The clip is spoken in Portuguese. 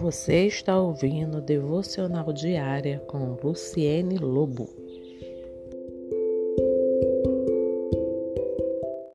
Você está ouvindo Devocional Diária com Luciene Lobo.